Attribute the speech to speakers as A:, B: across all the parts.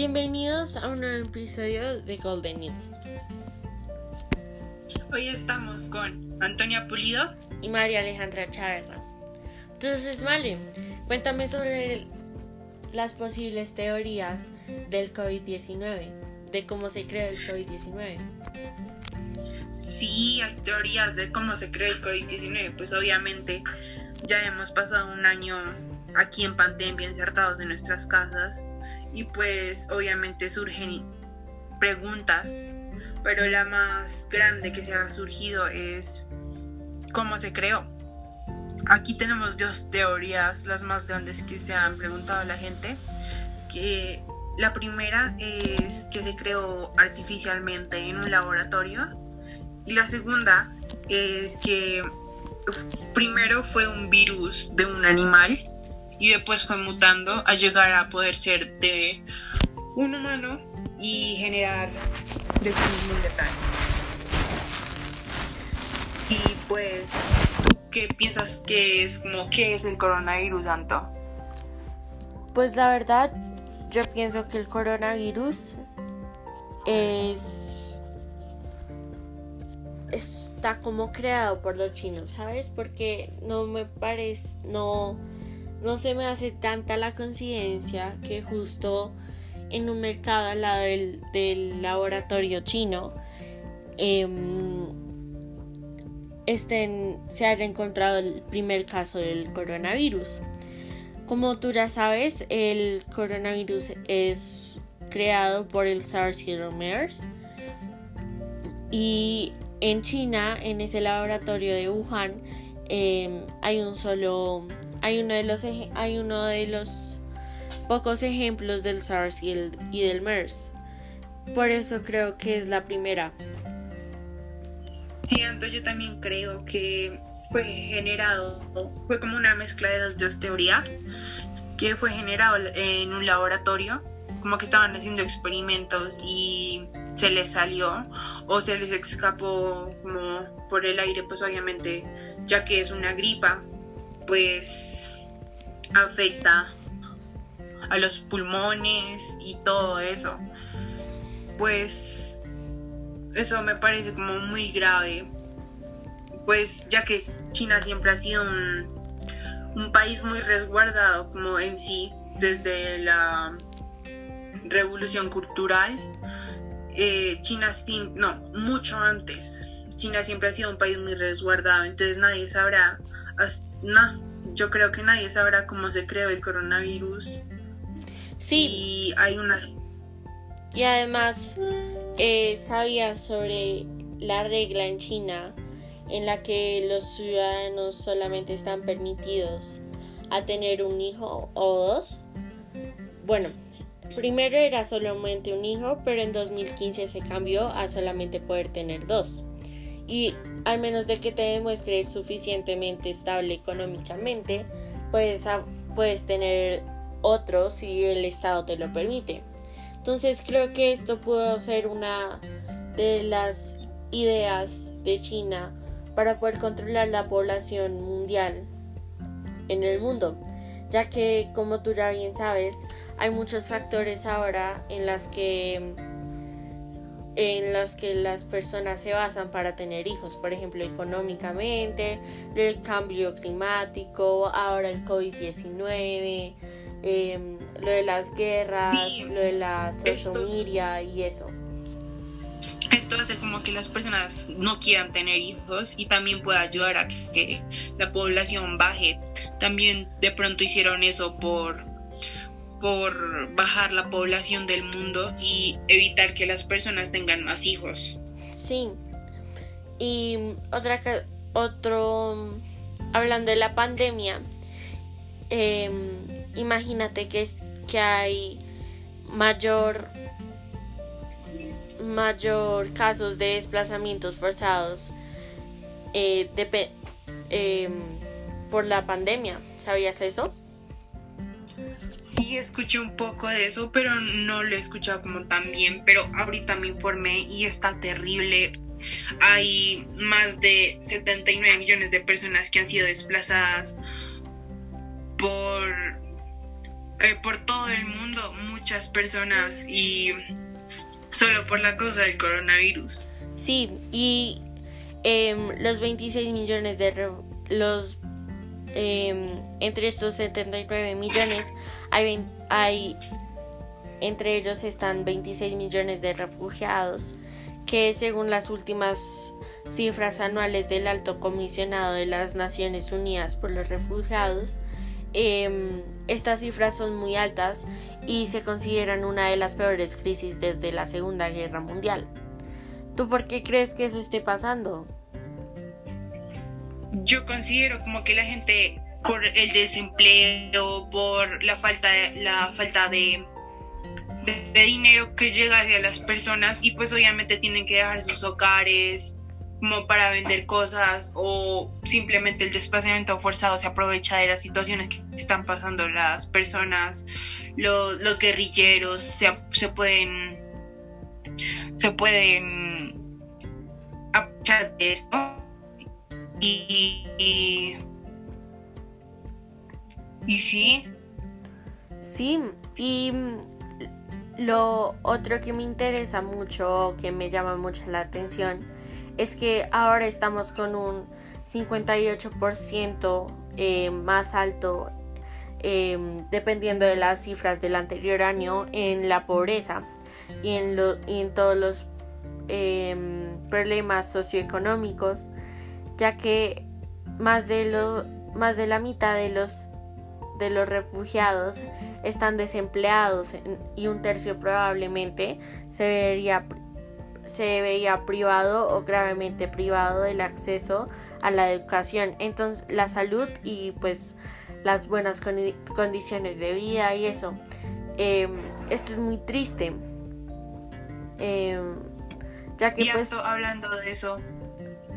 A: Bienvenidos a un nuevo episodio de Golden News.
B: Hoy estamos con Antonia Pulido
A: y María Alejandra Chaverra. Entonces, Male, cuéntame sobre las posibles teorías del COVID-19, de cómo se creó el COVID-19.
B: Sí, hay teorías de cómo se creó el COVID-19, pues obviamente ya hemos pasado un año aquí en pandemia encerrados en nuestras casas y pues obviamente surgen preguntas, pero la más grande que se ha surgido es cómo se creó. Aquí tenemos dos teorías, las más grandes que se han preguntado a la gente, que la primera es que se creó artificialmente en un laboratorio y la segunda es que primero fue un virus de un animal y después fue mutando a llegar a poder ser de un humano y generar después muy detalles. Y pues, ¿tú qué piensas que es como qué es el coronavirus, Anto?
A: Pues la verdad, yo pienso que el coronavirus es está como creado por los chinos, ¿sabes? Porque no me parece, no no se me hace tanta la coincidencia que justo en un mercado al lado del, laboratorio chino em, se haya encontrado el primer caso del coronavirus. Como tú ya sabes, el coronavirus es creado por el SARS-CoV-2 y en China, en ese laboratorio de Wuhan, em, hay un solo hay uno de los, hay uno de los pocos ejemplos del SARS y, el, y del MERS. Por eso creo que es la primera.
B: Sí, entonces yo también creo que fue generado, fue como una mezcla de las dos teorías, que fue generado en un laboratorio, como que estaban haciendo experimentos y se les salió o se les escapó como por el aire, pues obviamente, ya que es una gripa, pues afecta a los pulmones y todo eso. Pues eso me parece como muy grave. Pues ya que China siempre ha sido un, país muy resguardado como en sí desde la revolución cultural. Eh, China, no, mucho antes. China siempre ha sido un país muy resguardado, entonces nadie sabrá no, yo creo que nadie sabrá cómo se creó el coronavirus.
A: Sí.
B: Y hay unas...
A: Y además, eh, sabía sobre la regla en China en la que los ciudadanos solamente están permitidos a tener un hijo o dos. Bueno, primero era solamente un hijo, pero en 2015 se cambió a solamente poder tener dos y al menos de que te demuestres suficientemente estable económicamente, puedes, puedes tener otro si el Estado te lo permite. Entonces creo que esto pudo ser una de las ideas de China para poder controlar la población mundial en el mundo, ya que como tú ya bien sabes, hay muchos factores ahora en las que en los que las personas se basan para tener hijos, por ejemplo, económicamente, el cambio climático, ahora el COVID-19, em, lo de las guerras, lo de la social y eso.
B: Esto hace como que las personas no quieran tener hijos y también puede ayudar a que la población baje. También de pronto hicieron eso por por bajar la población del mundo y evitar que las personas tengan más hijos.
A: Sí. Y otra otro hablando de la pandemia, em, imagínate que, que hay mayor mayor casos de desplazamientos forzados eh, em, por la pandemia. ¿Sabías eso?
B: Sí, escuché un poco de eso, pero no lo he escuchado como tan bien. Pero ahorita me informé y está terrible. Hay más de 79 millones de personas que han sido desplazadas por eh, por todo el mundo muchas personas y solo por la cosa del coronavirus.
A: Sí, y em, los 26 millones de los em, entre estos 79 millones hay, entre ellos están 26 millones de refugiados que según las últimas cifras anuales del Alto Comisionado de las Naciones Unidas por los Refugiados, em, estas cifras son muy altas y se consideran una de las peores crisis desde la Segunda Guerra Mundial. ¿Tú por qué crees que eso esté pasando?
B: Yo considero como que la gente por el desempleo, por la falta de, la falta de dinero que llega hacia las personas y pues obviamente tienen que dejar sus hogares como para vender cosas o simplemente el desplazamiento forzado se aprovecha de las situaciones que están pasando las personas, los guerrilleros se, se, pueden se pueden aprovechar de esto y, y, y sí.
A: Sí y lo otro que me interesa mucho, que me llama mucho la atención, es que ahora estamos con un 58% eh, más alto, em, dependiendo de las cifras del anterior año, en la pobreza y en, en todos los em, problemas socioeconómicos, ya que más de, lo, más de la mitad de los de los refugiados están desempleados y un tercio probablemente se vería se veía privado o gravemente privado del acceso a la educación, entonces la salud y pues las buenas condiciones de vida y eso. Em, esto es muy triste. Em, ya que pues
B: hablando de eso,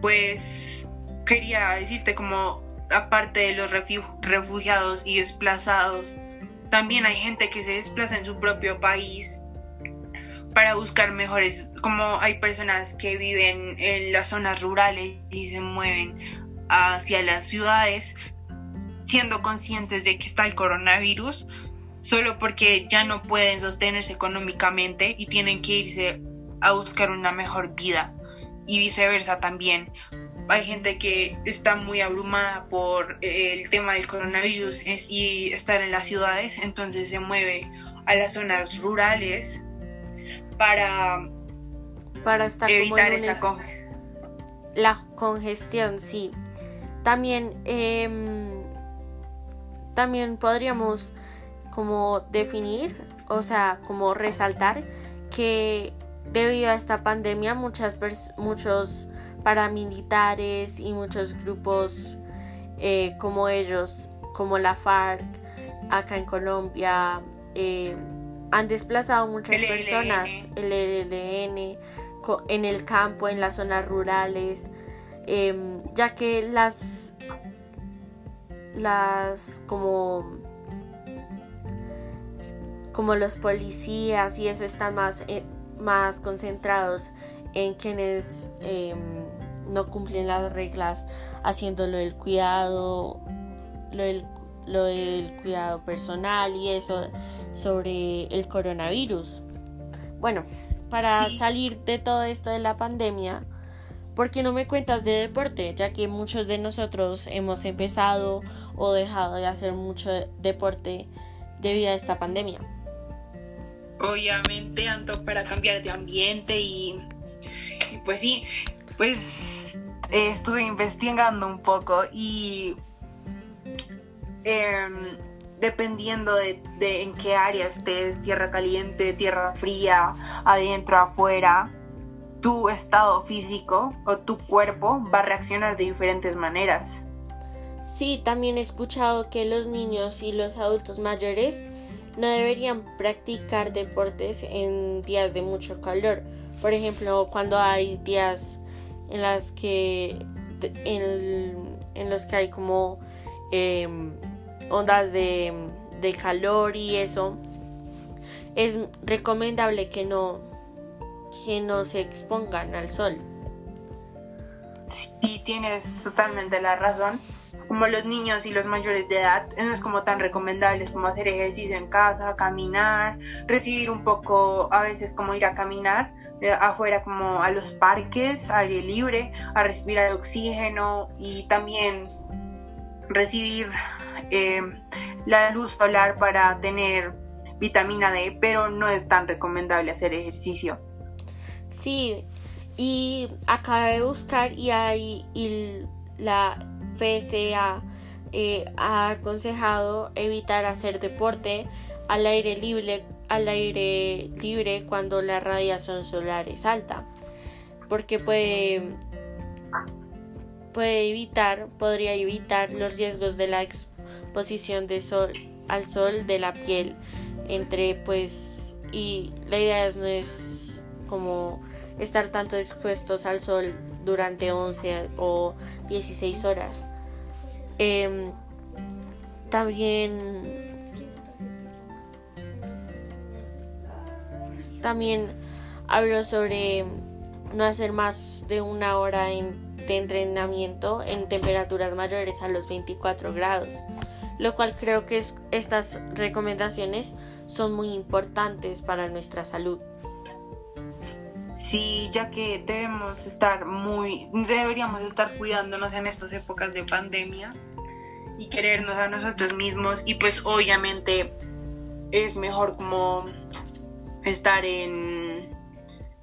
B: pues quería decirte como aparte de los refugiados y desplazados, también hay gente que se desplaza en su propio país para buscar mejores, como hay personas que viven en las zonas rurales y se mueven hacia las ciudades siendo conscientes de que está el coronavirus, solo porque ya no pueden sostenerse económicamente y tienen que irse a buscar una mejor vida y viceversa también hay gente que está muy abrumada por el tema del coronavirus y estar en las ciudades, entonces se mueve a las zonas rurales para,
A: para estar
B: evitar esa congestión.
A: La congestión, sí. También, em, también podríamos como definir, o sea, como resaltar que debido a esta pandemia muchas muchos paramilitares y muchos grupos eh, como ellos, como la FARC, acá en Colombia, eh, han desplazado muchas personas, el ELN, en el campo, en las zonas rurales, em, ya que las, las como, como los policías y eso están más, eh, más concentrados en quienes em, no cumplen las reglas haciéndolo el cuidado, lo del, cuidado personal y eso sobre el coronavirus. Bueno, para salir de todo esto de la pandemia, ¿por qué no me cuentas de deporte? Ya que muchos de nosotros hemos empezado o dejado de hacer mucho deporte debido a esta pandemia.
B: Obviamente, Anto, para cambiar de ambiente y pues sí, pues eh, estuve investigando un poco y em, dependiendo de, en qué área estés, tierra caliente, tierra fría, adentro, afuera, tu estado físico o tu cuerpo va a reaccionar de diferentes maneras.
A: Sí, también he escuchado que los niños y los adultos mayores no deberían practicar deportes en días de mucho calor. Por ejemplo, cuando hay días en las que en, los que hay como em, ondas de, de calor y eso es recomendable que no que no se expongan al sol
B: sí tienes totalmente la razón como los niños y los mayores de edad, no es como tan recomendable como hacer ejercicio en casa, caminar, recibir un poco, a veces como ir a caminar eh, afuera como a los parques, aire libre, a respirar oxígeno y también recibir eh, la luz solar para tener vitamina D, pero no es tan recomendable hacer ejercicio.
A: Sí, y acabé de buscar y hay y la FSA eh, ha aconsejado evitar hacer deporte al aire libre al aire libre cuando la radiación solar es alta porque puede puede evitar podría evitar los riesgos de la exposición de sol al sol de la piel entre pues y la idea no es como estar tanto expuestos al sol durante 11 o 16 horas. Em, también también hablo sobre no hacer más de una hora de entrenamiento en temperaturas mayores a los 24 grados, lo cual creo que estas recomendaciones son muy importantes para nuestra salud.
B: Sí, ya que debemos estar muy, deberíamos estar cuidándonos en estas épocas de pandemia y querernos a nosotros mismos. Y pues obviamente es mejor como estar en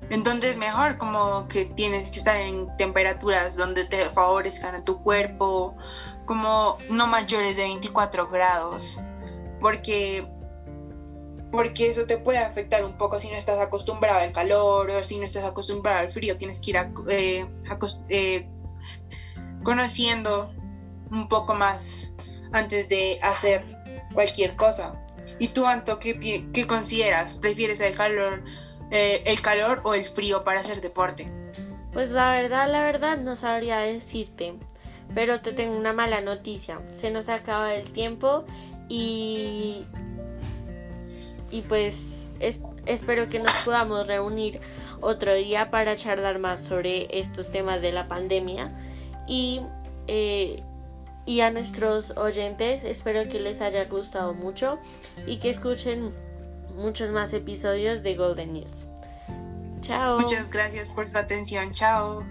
B: en donde es mejor como que tienes que estar en temperaturas donde te favorezcan a tu cuerpo como no mayores de 24 grados porque porque eso te puede afectar un poco si no estás acostumbrado al calor o si no estás acostumbrado al frío, tienes que ir eh, eh, conociendo un poco más antes de hacer cualquier cosa. ¿Y tú, Anto, qué, qué consideras? ¿Prefieres el calor, eh, el calor o el frío para hacer deporte?
A: Pues la verdad, la verdad no sabría decirte, pero te tengo una mala noticia. Se nos acaba el tiempo y y pues espero que nos podamos reunir otro día para charlar más sobre estos temas de la pandemia y, eh, y a nuestros oyentes espero que les haya gustado mucho y que escuchen muchos más episodios de Golden News. Chao.
B: Muchas gracias por su atención. Chao.